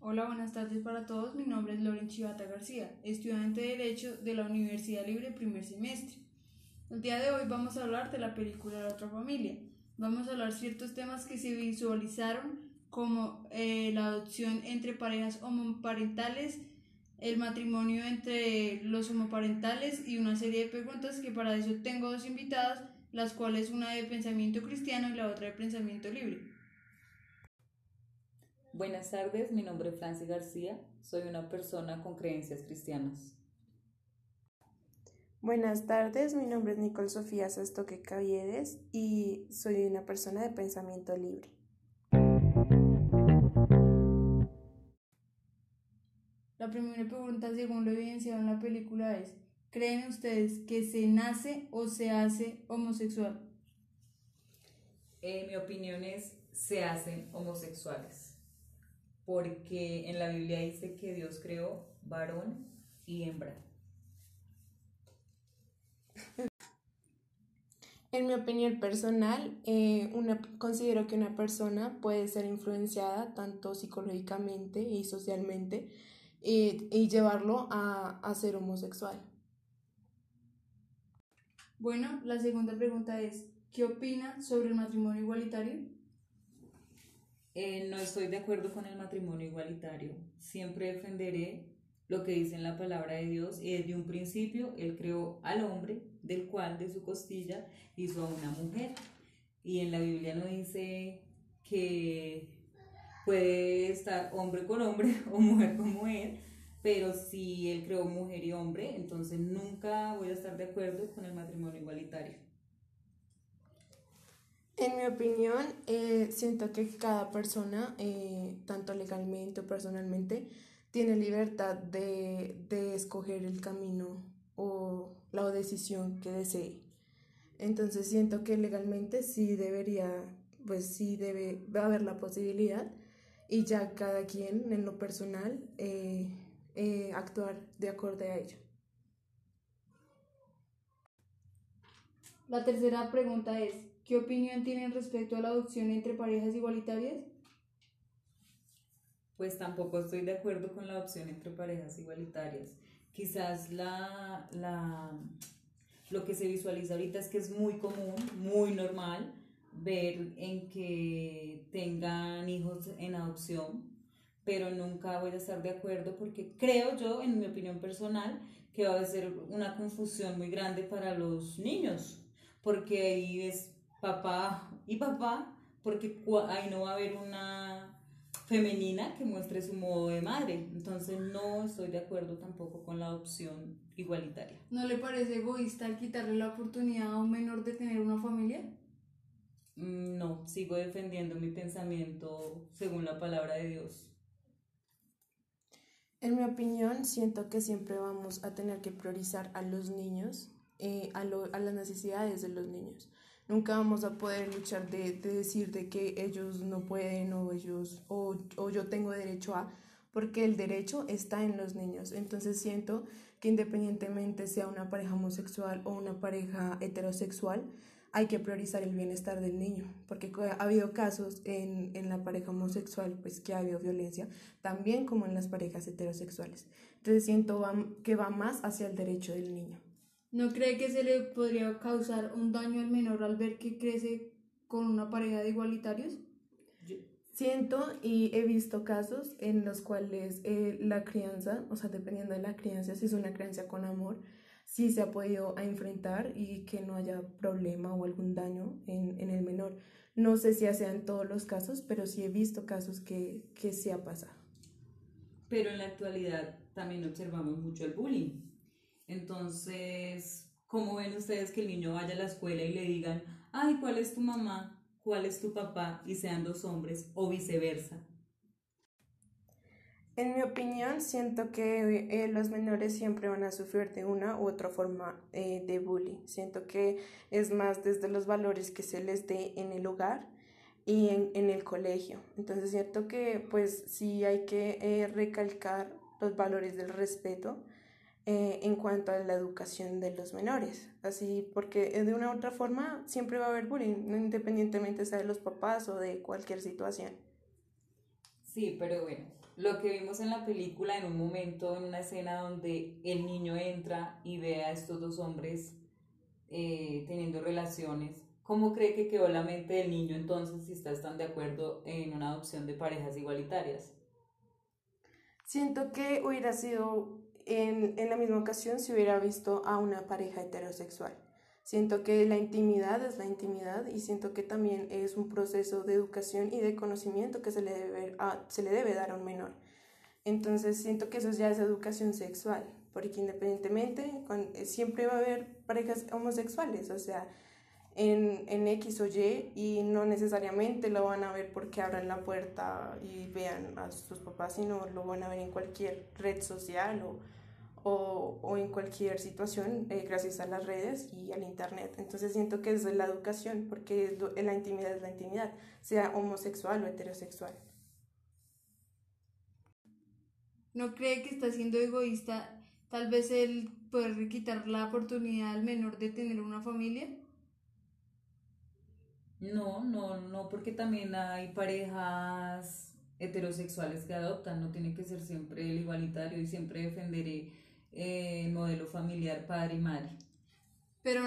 Hola, buenas tardes para todos. Mi nombre es Loren Chivata García, estudiante de Derecho de la Universidad Libre primer semestre. El día de hoy vamos a hablar de la película La otra familia. Vamos a hablar ciertos temas que se visualizaron como eh, la adopción entre parejas homoparentales, el matrimonio entre los homoparentales y una serie de preguntas que para eso tengo dos invitadas, las cuales una de pensamiento cristiano y la otra de pensamiento libre. Buenas tardes, mi nombre es Francis García, soy una persona con creencias cristianas. Buenas tardes, mi nombre es Nicole Sofía Sastoque Caviedes y soy una persona de pensamiento libre. La primera pregunta, según lo evidenciado en la película, es, ¿creen ustedes que se nace o se hace homosexual? Eh, mi opinión es, se hacen homosexuales, porque en la Biblia dice que Dios creó varón y hembra. En mi opinión personal, eh, una, considero que una persona puede ser influenciada tanto psicológicamente y socialmente y, llevarlo a, a ser homosexual. Bueno, la segunda pregunta es, ¿qué opina sobre el matrimonio igualitario? Eh, no estoy de acuerdo con el matrimonio igualitario. Siempre defenderé lo que dice en la palabra de Dios y desde un principio Él creó al hombre, del cual de su costilla hizo a una mujer. Y en la Biblia no dice que puede estar hombre con hombre o mujer con mujer, pero si él creó mujer y hombre, entonces nunca voy a estar de acuerdo con el matrimonio igualitario. En mi opinión, eh, siento que cada persona, eh, tanto legalmente o personalmente, tiene libertad de, de escoger el camino o la decisión que desee. Entonces siento que legalmente sí debería, pues sí debe haber la posibilidad y ya cada quien en lo personal eh, eh, actuar de acuerdo a ello. La tercera pregunta es, ¿qué opinión tienen respecto a la adopción entre parejas igualitarias? Pues tampoco estoy de acuerdo con la adopción entre parejas igualitarias. Quizás la, la, lo que se visualiza ahorita es que es muy común, muy normal, ver en que tengan hijos en adopción, pero nunca voy a estar de acuerdo porque creo yo, en mi opinión personal, que va a ser una confusión muy grande para los niños, porque ahí es papá y papá, porque ahí no va a haber una femenina que muestre su modo de madre. Entonces no estoy de acuerdo tampoco con la adopción igualitaria. ¿No le parece egoísta el quitarle la oportunidad a un menor de tener una familia? Mm, no, sigo defendiendo mi pensamiento según la palabra de Dios. En mi opinión, siento que siempre vamos a tener que priorizar a los niños, eh, a, a, las necesidades de los niños. Nunca vamos a poder luchar de, de, decir de que ellos no pueden o ellos o, o yo tengo derecho a, porque el derecho está en los niños. Entonces siento que independientemente sea una pareja homosexual o una pareja heterosexual, hay que priorizar el bienestar del niño, porque ha habido casos en, en, la pareja homosexual, pues que ha habido violencia, también como en las parejas heterosexuales. Entonces siento que va más hacia el derecho del niño. ¿No cree que se le podría causar un daño al menor al ver que crece con una pareja de igualitarios? Siento y he visto casos en los cuales eh, la crianza, o sea, dependiendo de la crianza, si es una crianza con amor, sí se ha podido enfrentar y que no haya problema o algún daño en, en el menor. No sé si sea en todos los casos, pero sí he visto casos que, que sí ha pasado. Pero en la actualidad también observamos mucho el bullying. Entonces, ¿cómo ven ustedes que el niño vaya a la escuela y le digan, ay, ¿cuál es tu mamá? ¿Cuál es tu papá? Y sean dos hombres o viceversa. En mi opinión, siento que eh, los menores siempre van a sufrir de una u otra forma eh, de bullying. Siento que es más desde los valores que se les dé en el hogar y en, en el colegio. Entonces, siento que pues sí hay que eh, recalcar los valores del respeto eh, en cuanto a la educación de los menores. Así, porque de una u otra forma siempre va a haber bullying, independientemente sea de los papás o de cualquier situación. Sí, pero bueno, lo que vimos en la película en un momento, en una escena donde el niño entra y ve a estos dos hombres eh, teniendo relaciones, ¿cómo cree que quedó la mente del niño entonces si está tan de acuerdo en una adopción de parejas igualitarias? Siento que hubiera sido en, en la misma ocasión si hubiera visto a una pareja heterosexual. Siento que la intimidad es la intimidad y siento que también es un proceso de educación y de conocimiento que se le debe, a, se le debe dar a un menor. Entonces siento que eso ya es educación sexual, porque independientemente eh, siempre va a haber parejas homosexuales, o sea, en, en, X o Y y no necesariamente lo van a ver porque abran la puerta y vean a sus papás, sino lo van a ver en cualquier red social o, o en cualquier situación eh, gracias a las redes y al internet. Entonces siento que es la educación porque es la intimidad es la intimidad, sea homosexual o heterosexual. ¿No cree que está siendo egoísta tal vez el poder quitar la oportunidad al menor de tener una familia? No, no, no, porque también hay parejas heterosexuales que adoptan, no tiene que ser siempre el igualitario y siempre defenderé eh, el modelo familiar padre y madre. ¿Pero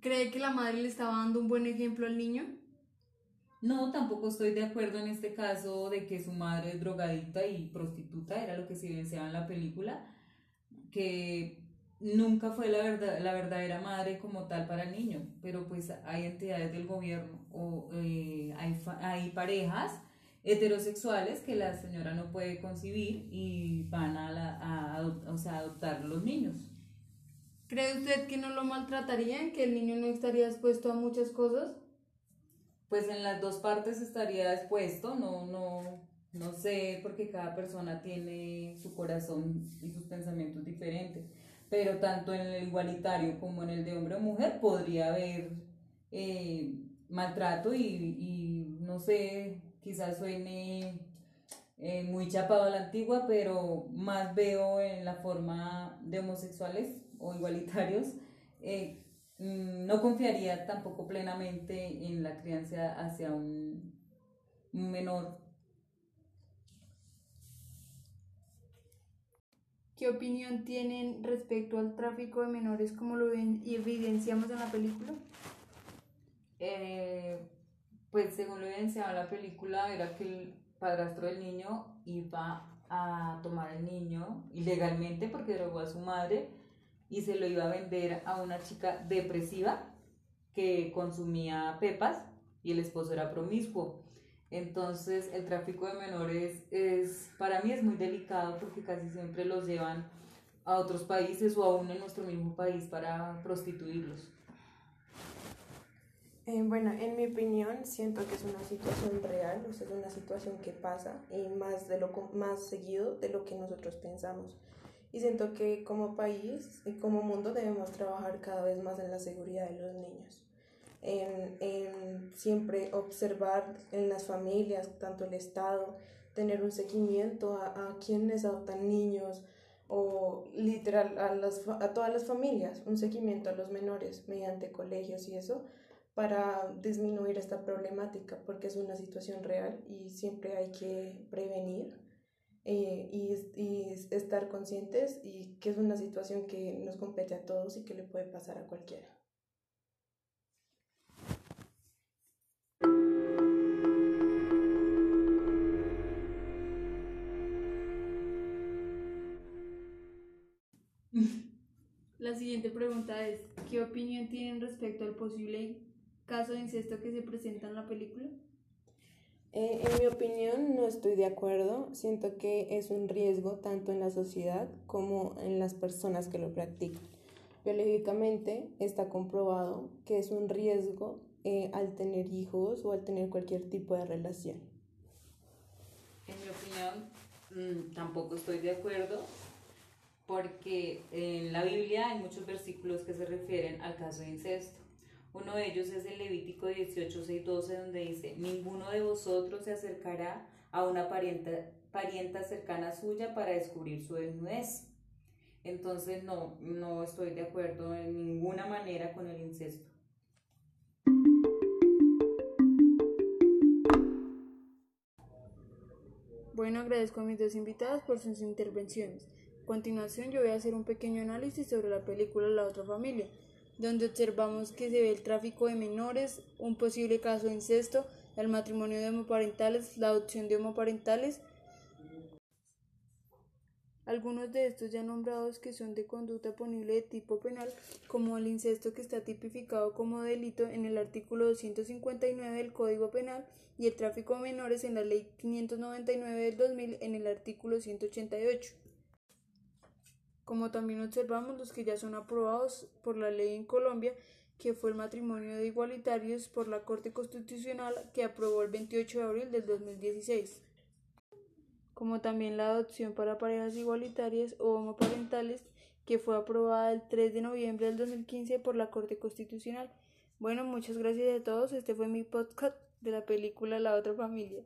cree que la madre le estaba dando un buen ejemplo al niño? No, tampoco estoy de acuerdo en este caso de que su madre es drogadicta y prostituta, era lo que se evidenciaba en la película, que nunca fue la, verdad, la verdadera madre como tal para el niño, pero pues hay entidades del gobierno o eh, hay, hay parejas heterosexuales que la señora no puede concebir y van a, la, a, o sea, adoptar los niños. ¿Cree usted que no lo maltratarían, que el niño no estaría expuesto a muchas cosas? Pues en las dos partes estaría expuesto, no, no, no sé, porque cada persona tiene su corazón y sus pensamientos diferentes pero tanto en el igualitario como en el de hombre o mujer podría haber eh, maltrato y, y, no sé, quizás suene eh, muy chapado a la antigua, pero más veo en la forma de homosexuales o igualitarios. Eh, mm, no confiaría tampoco plenamente en la crianza hacia un, un menor ¿Qué opinión tienen respecto al tráfico de menores como lo ven y evidenciamos en la película? Eh, pues según lo evidenciaba en la película era que el padrastro del niño iba a tomar al niño ilegalmente porque drogó a su madre y se lo iba a vender a una chica depresiva que consumía pepas y el esposo era promiscuo. Entonces el tráfico de menores es, para mí es muy delicado porque casi siempre los llevan a otros países o aún en nuestro mismo país para prostituirlos. Eh, bueno, en mi opinión, siento que es una situación real, o sea, es una situación que pasa y más, de lo, más seguido de lo que nosotros pensamos. Y siento que como país y como mundo debemos trabajar cada vez más en la seguridad de los niños en, siempre observar en las familias, tanto el Estado, tener un seguimiento a, a quienes adoptan niños o literal a, las, a todas las familias, un seguimiento a los menores mediante colegios y eso para disminuir esta problemática porque es una situación real y siempre hay que prevenir eh, y, y, estar conscientes y que es una situación que nos compete a todos y que le puede pasar a cualquiera. La siguiente pregunta es, ¿qué opinión tienen respecto al posible caso de incesto que se presenta en la película? Eh, en mi opinión no estoy de acuerdo. Siento que es un riesgo tanto en la sociedad como en las personas que lo practican. Biológicamente está comprobado que es un riesgo eh, al tener hijos o al tener cualquier tipo de relación. En mi opinión, mm, tampoco estoy de acuerdo porque en la Biblia hay muchos versículos que se refieren al caso de incesto. Uno de ellos es el Levítico 18, 6, 12, donde dice, ninguno de vosotros se acercará a una parienta, parienta cercana suya para descubrir su desnudez. Entonces no, no estoy de acuerdo en ninguna manera con el incesto. Bueno, agradezco a mis dos invitados por sus intervenciones. A continuación yo voy a hacer un pequeño análisis sobre la película La otra familia, donde observamos que se ve el tráfico de menores, un posible caso de incesto, el matrimonio de homoparentales, la adopción de homoparentales, algunos de estos ya nombrados que son de conducta punible de tipo penal, como el incesto que está tipificado como delito en el artículo 259 del Código Penal y el tráfico de menores en la Ley 599 del 2000 en el artículo 188. Como también observamos los que ya son aprobados por la ley en Colombia, que fue el matrimonio de igualitarios por la Corte Constitucional que aprobó el 28 de abril del 2016 como también la adopción para parejas igualitarias o homoparentales, que fue aprobada el 3 de noviembre del 2015 por la Corte Constitucional. Bueno, muchas gracias a todos. Este fue mi podcast de la película La otra familia.